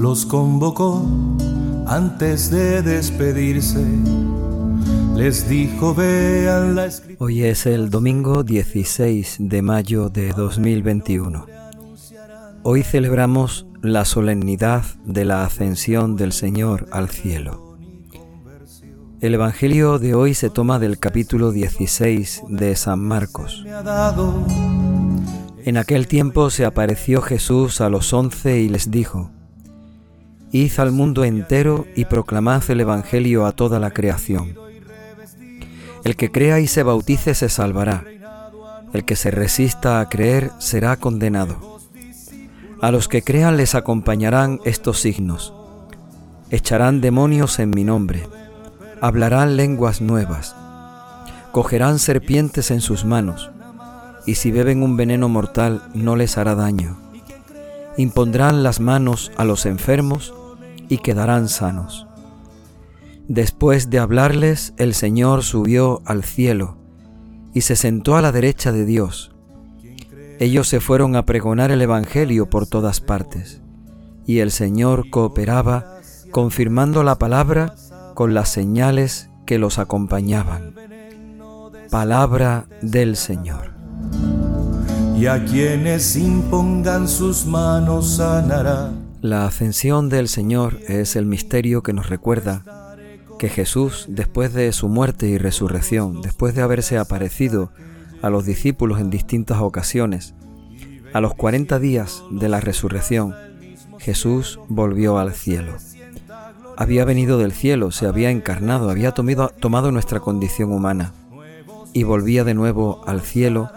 los convocó antes de despedirse. Les dijo, vean la escritura. Hoy es el domingo 16 de mayo de 2021. Hoy celebramos la solemnidad de la ascensión del Señor al cielo. El Evangelio de hoy se toma del capítulo 16 de San Marcos. En aquel tiempo se apareció Jesús a los once y les dijo, Id al mundo entero y proclamad el Evangelio a toda la creación. El que crea y se bautice se salvará. El que se resista a creer será condenado. A los que crean les acompañarán estos signos. Echarán demonios en mi nombre. Hablarán lenguas nuevas. Cogerán serpientes en sus manos. Y si beben un veneno mortal no les hará daño. Impondrán las manos a los enfermos y quedarán sanos. Después de hablarles, el Señor subió al cielo y se sentó a la derecha de Dios. Ellos se fueron a pregonar el Evangelio por todas partes, y el Señor cooperaba, confirmando la palabra con las señales que los acompañaban. Palabra del Señor. Y a quienes impongan sus manos sanará. La ascensión del Señor es el misterio que nos recuerda que Jesús, después de su muerte y resurrección, después de haberse aparecido a los discípulos en distintas ocasiones, a los 40 días de la resurrección, Jesús volvió al cielo. Había venido del cielo, se había encarnado, había tomado, tomado nuestra condición humana y volvía de nuevo al cielo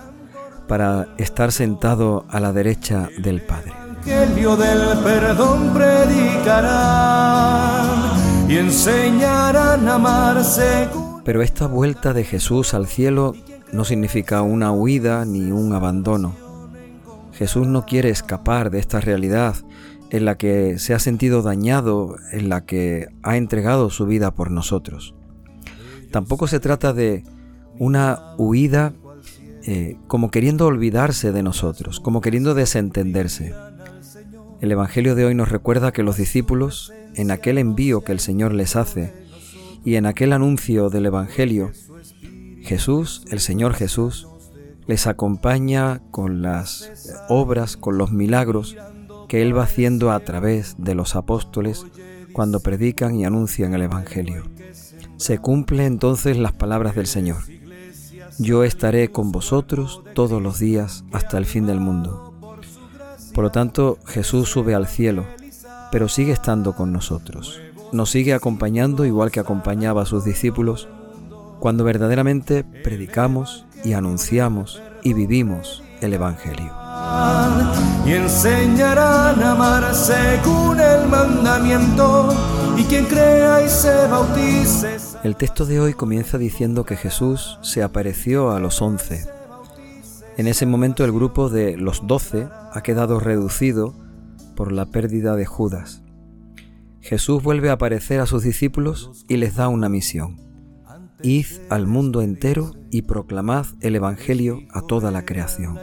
para estar sentado a la derecha del Padre. Del perdón y enseñarán a amarse. Pero esta vuelta de Jesús al cielo no significa una huida ni un abandono. Jesús no quiere escapar de esta realidad en la que se ha sentido dañado, en la que ha entregado su vida por nosotros. Tampoco se trata de una huida eh, como queriendo olvidarse de nosotros, como queriendo desentenderse. El Evangelio de hoy nos recuerda que los discípulos, en aquel envío que el Señor les hace y en aquel anuncio del Evangelio, Jesús, el Señor Jesús, les acompaña con las obras, con los milagros que Él va haciendo a través de los apóstoles cuando predican y anuncian el Evangelio. Se cumple entonces las palabras del Señor. Yo estaré con vosotros todos los días hasta el fin del mundo. Por lo tanto, Jesús sube al cielo, pero sigue estando con nosotros. Nos sigue acompañando igual que acompañaba a sus discípulos cuando verdaderamente predicamos y anunciamos y vivimos el Evangelio. Y enseñarán a amar según el mandamiento, y quien crea y se bautice. El texto de hoy comienza diciendo que Jesús se apareció a los once en ese momento el grupo de los doce ha quedado reducido por la pérdida de Judas. Jesús vuelve a aparecer a sus discípulos y les da una misión. Id al mundo entero y proclamad el Evangelio a toda la creación.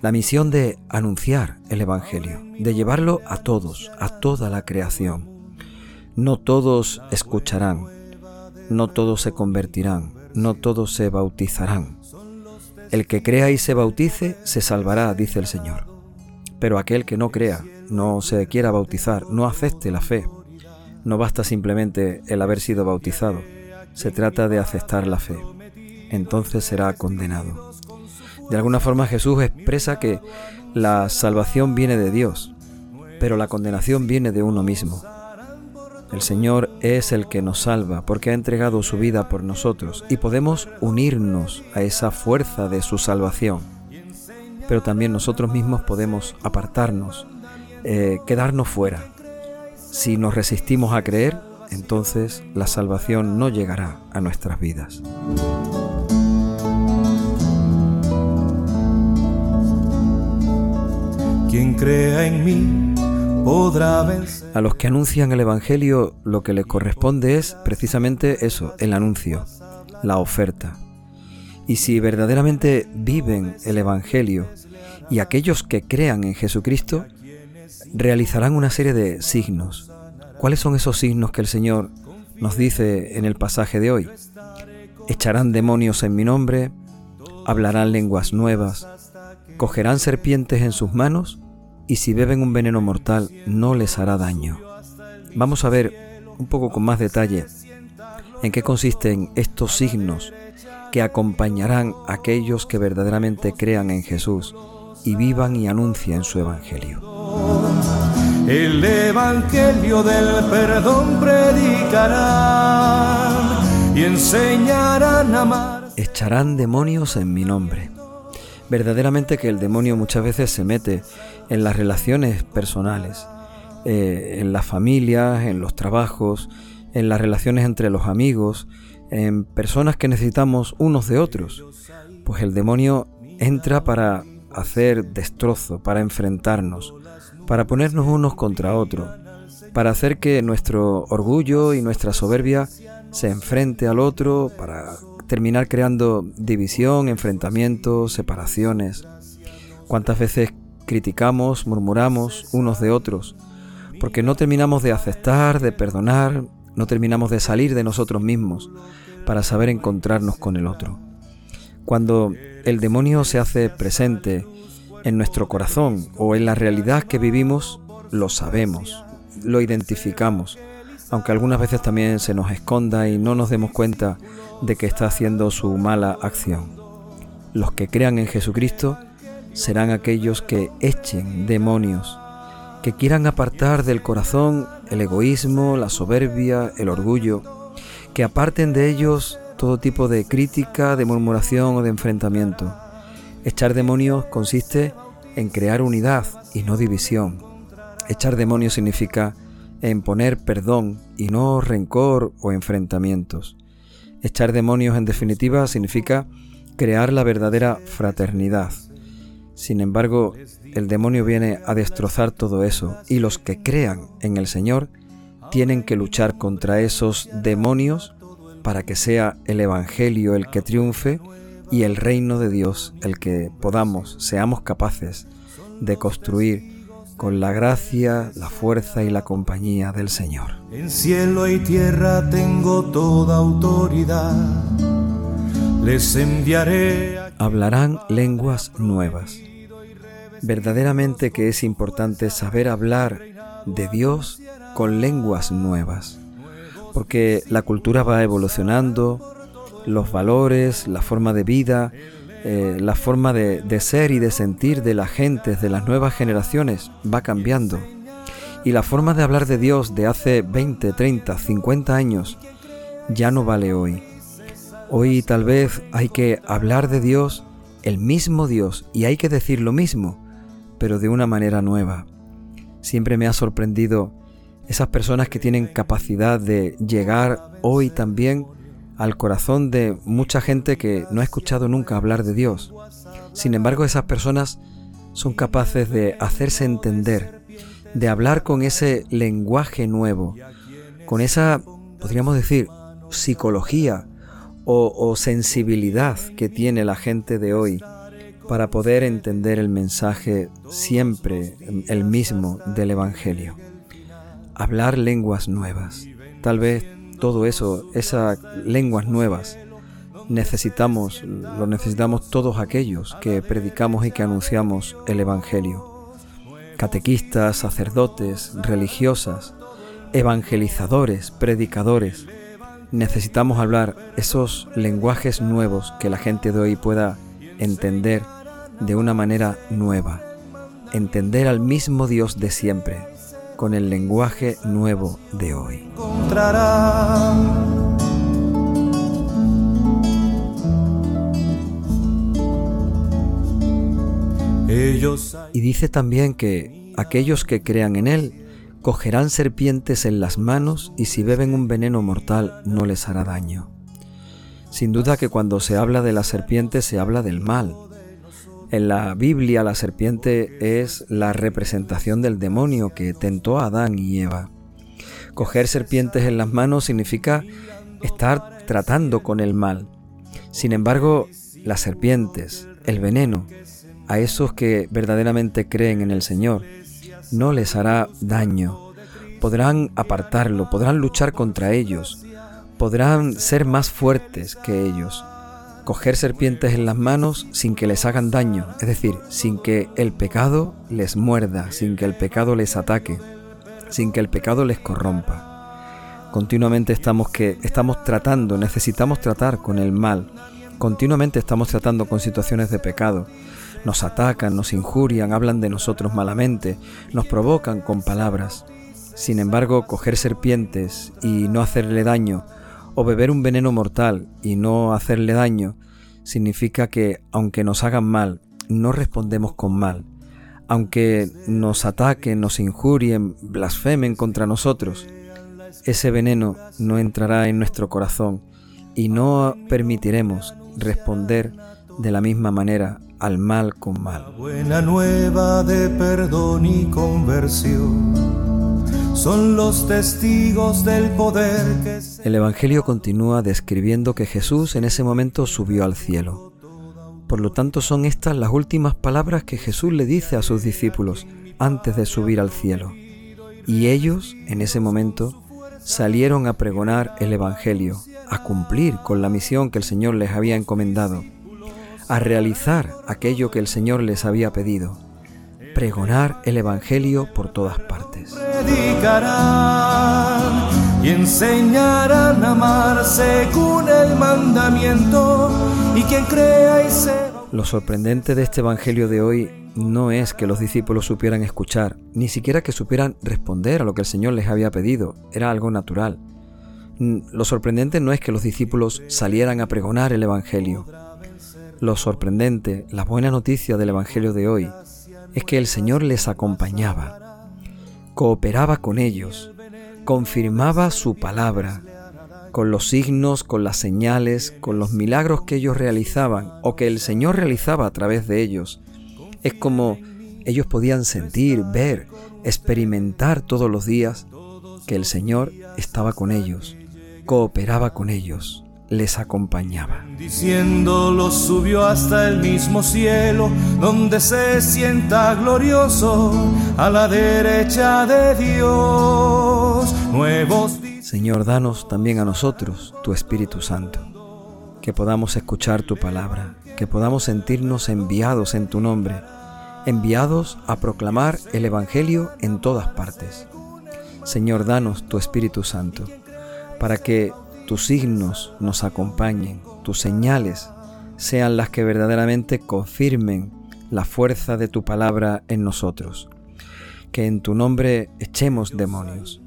La misión de anunciar el Evangelio, de llevarlo a todos, a toda la creación. No todos escucharán, no todos se convertirán, no todos se bautizarán, el que crea y se bautice se salvará, dice el Señor. Pero aquel que no crea, no se quiera bautizar, no acepte la fe. No basta simplemente el haber sido bautizado, se trata de aceptar la fe. Entonces será condenado. De alguna forma Jesús expresa que la salvación viene de Dios, pero la condenación viene de uno mismo. El Señor es el que nos salva porque ha entregado su vida por nosotros y podemos unirnos a esa fuerza de su salvación. Pero también nosotros mismos podemos apartarnos, eh, quedarnos fuera. Si nos resistimos a creer, entonces la salvación no llegará a nuestras vidas. Quien crea en mí, a los que anuncian el Evangelio lo que les corresponde es precisamente eso, el anuncio, la oferta. Y si verdaderamente viven el Evangelio y aquellos que crean en Jesucristo, realizarán una serie de signos. ¿Cuáles son esos signos que el Señor nos dice en el pasaje de hoy? Echarán demonios en mi nombre, hablarán lenguas nuevas, cogerán serpientes en sus manos y si beben un veneno mortal no les hará daño. Vamos a ver un poco con más detalle en qué consisten estos signos que acompañarán a aquellos que verdaderamente crean en Jesús y vivan y anuncien su Evangelio. El Evangelio del perdón predicarán y enseñarán a amar. Echarán demonios en mi nombre. Verdaderamente que el demonio muchas veces se mete en las relaciones personales, eh, en las familias, en los trabajos, en las relaciones entre los amigos, en personas que necesitamos unos de otros. Pues el demonio entra para hacer destrozo, para enfrentarnos, para ponernos unos contra otros, para hacer que nuestro orgullo y nuestra soberbia se enfrente al otro, para terminar creando división, enfrentamientos, separaciones. ¿Cuántas veces criticamos, murmuramos unos de otros? Porque no terminamos de aceptar, de perdonar, no terminamos de salir de nosotros mismos para saber encontrarnos con el otro. Cuando el demonio se hace presente en nuestro corazón o en la realidad que vivimos, lo sabemos, lo identificamos, aunque algunas veces también se nos esconda y no nos demos cuenta de que está haciendo su mala acción. Los que crean en Jesucristo serán aquellos que echen demonios, que quieran apartar del corazón el egoísmo, la soberbia, el orgullo, que aparten de ellos todo tipo de crítica, de murmuración o de enfrentamiento. Echar demonios consiste en crear unidad y no división. Echar demonios significa en poner perdón y no rencor o enfrentamientos. Echar demonios en definitiva significa crear la verdadera fraternidad. Sin embargo, el demonio viene a destrozar todo eso y los que crean en el Señor tienen que luchar contra esos demonios para que sea el Evangelio el que triunfe y el reino de Dios el que podamos, seamos capaces de construir con la gracia, la fuerza y la compañía del Señor. En cielo y tierra tengo toda autoridad. Les enviaré. Hablarán lenguas nuevas. Verdaderamente que es importante saber hablar de Dios con lenguas nuevas, porque la cultura va evolucionando, los valores, la forma de vida, eh, la forma de, de ser y de sentir de la gente, de las nuevas generaciones, va cambiando. Y la forma de hablar de Dios de hace 20, 30, 50 años ya no vale hoy. Hoy tal vez hay que hablar de Dios, el mismo Dios, y hay que decir lo mismo, pero de una manera nueva. Siempre me ha sorprendido esas personas que tienen capacidad de llegar hoy también al corazón de mucha gente que no ha escuchado nunca hablar de Dios. Sin embargo, esas personas son capaces de hacerse entender, de hablar con ese lenguaje nuevo, con esa, podríamos decir, psicología o, sensibilidad que tiene la gente de hoy para poder entender el mensaje siempre el mismo del Evangelio. Hablar lenguas nuevas. Tal vez todo eso, esas lenguas nuevas, necesitamos, lo necesitamos todos aquellos que predicamos y que anunciamos el Evangelio. Catequistas, sacerdotes, religiosas, evangelizadores, predicadores. Necesitamos hablar esos lenguajes nuevos que la gente de hoy pueda entender de una manera nueva. Entender al mismo Dios de siempre, con el lenguaje nuevo de hoy. Y dice también que aquellos que crean en Él cogerán serpientes en las manos y si beben un veneno mortal no les hará daño. Sin duda que cuando se habla de la serpiente se habla del mal, en la Biblia la serpiente es la representación del demonio que tentó a Adán y Eva. Coger serpientes en las manos significa estar tratando con el mal. Sin embargo, las serpientes, el veneno, a esos que verdaderamente creen en el Señor, no les hará daño. Podrán apartarlo, podrán luchar contra ellos, podrán ser más fuertes que ellos, coger serpientes en las manos sin que les hagan daño, es decir, sin que el pecado les muerda, sin que el pecado les ataque, sin que el pecado les corrompa. Continuamente estamos que estamos tratando, necesitamos tratar con el mal. Continuamente estamos tratando con situaciones de pecado. Nos atacan, nos injurian, hablan de nosotros malamente, nos provocan con palabras. Sin embargo, coger serpientes y no hacerle daño, o beber un veneno mortal y no hacerle daño, significa que aunque nos hagan mal, no respondemos con mal. Aunque nos ataquen, nos injurien, blasfemen contra nosotros, ese veneno no entrará en nuestro corazón y no permitiremos responder de la misma manera al mal con mal. buena nueva de perdón y conversión son los testigos del poder que El Evangelio continúa describiendo que Jesús en ese momento subió al cielo. Por lo tanto son estas las últimas palabras que Jesús le dice a sus discípulos antes de subir al cielo. Y ellos, en ese momento, salieron a pregonar el Evangelio, a cumplir con la misión que el Señor les había encomendado, a realizar aquello que el Señor les había pedido, pregonar el Evangelio por todas partes. Predicarán y enseñarán a amar según el mandamiento y quien crea y se... Lo sorprendente de este Evangelio de hoy no es que los discípulos supieran escuchar, ni siquiera que supieran responder a lo que el Señor les había pedido, era algo natural. Mm, lo sorprendente no es que los discípulos salieran a pregonar el Evangelio. Lo sorprendente, la buena noticia del Evangelio de hoy, es que el Señor les acompañaba, cooperaba con ellos, confirmaba su palabra, con los signos, con las señales, con los milagros que ellos realizaban o que el Señor realizaba a través de ellos. Es como ellos podían sentir, ver, experimentar todos los días que el Señor estaba con ellos, cooperaba con ellos, les acompañaba. Diciéndolo subió hasta el mismo cielo, donde se sienta glorioso a la derecha de Dios. Nuevos Señor, danos también a nosotros tu Espíritu Santo, que podamos escuchar tu palabra, que podamos sentirnos enviados en tu nombre enviados a proclamar el Evangelio en todas partes. Señor, danos tu Espíritu Santo, para que tus signos nos acompañen, tus señales sean las que verdaderamente confirmen la fuerza de tu palabra en nosotros. Que en tu nombre echemos demonios,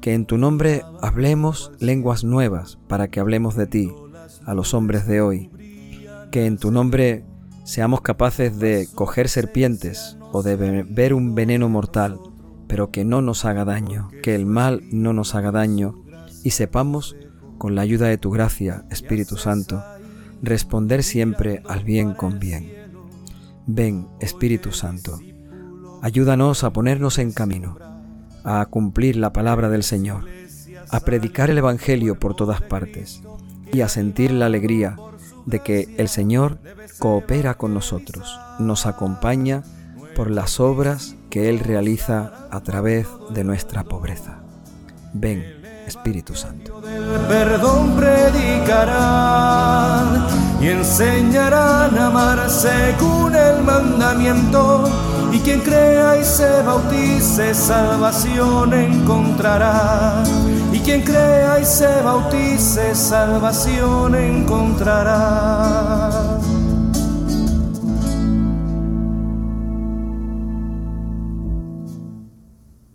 que en tu nombre hablemos lenguas nuevas para que hablemos de ti a los hombres de hoy, que en tu nombre seamos capaces de coger serpientes o de beber un veneno mortal, pero que no nos haga daño, que el mal no nos haga daño, y sepamos, con la ayuda de tu gracia, Espíritu Santo, responder siempre al bien con bien. Ven, Espíritu Santo, ayúdanos a ponernos en camino, a cumplir la palabra del Señor, a predicar el Evangelio por todas partes y a sentir la alegría de que el Señor coopera con nosotros, nos acompaña por las obras que Él realiza a través de nuestra pobreza. Ven, Espíritu Santo. perdón predicarán y enseñarán a amar según el mandamiento. Y quien crea y se bautice, salvación encontrará. Y quien crea y se bautice, salvación encontrará.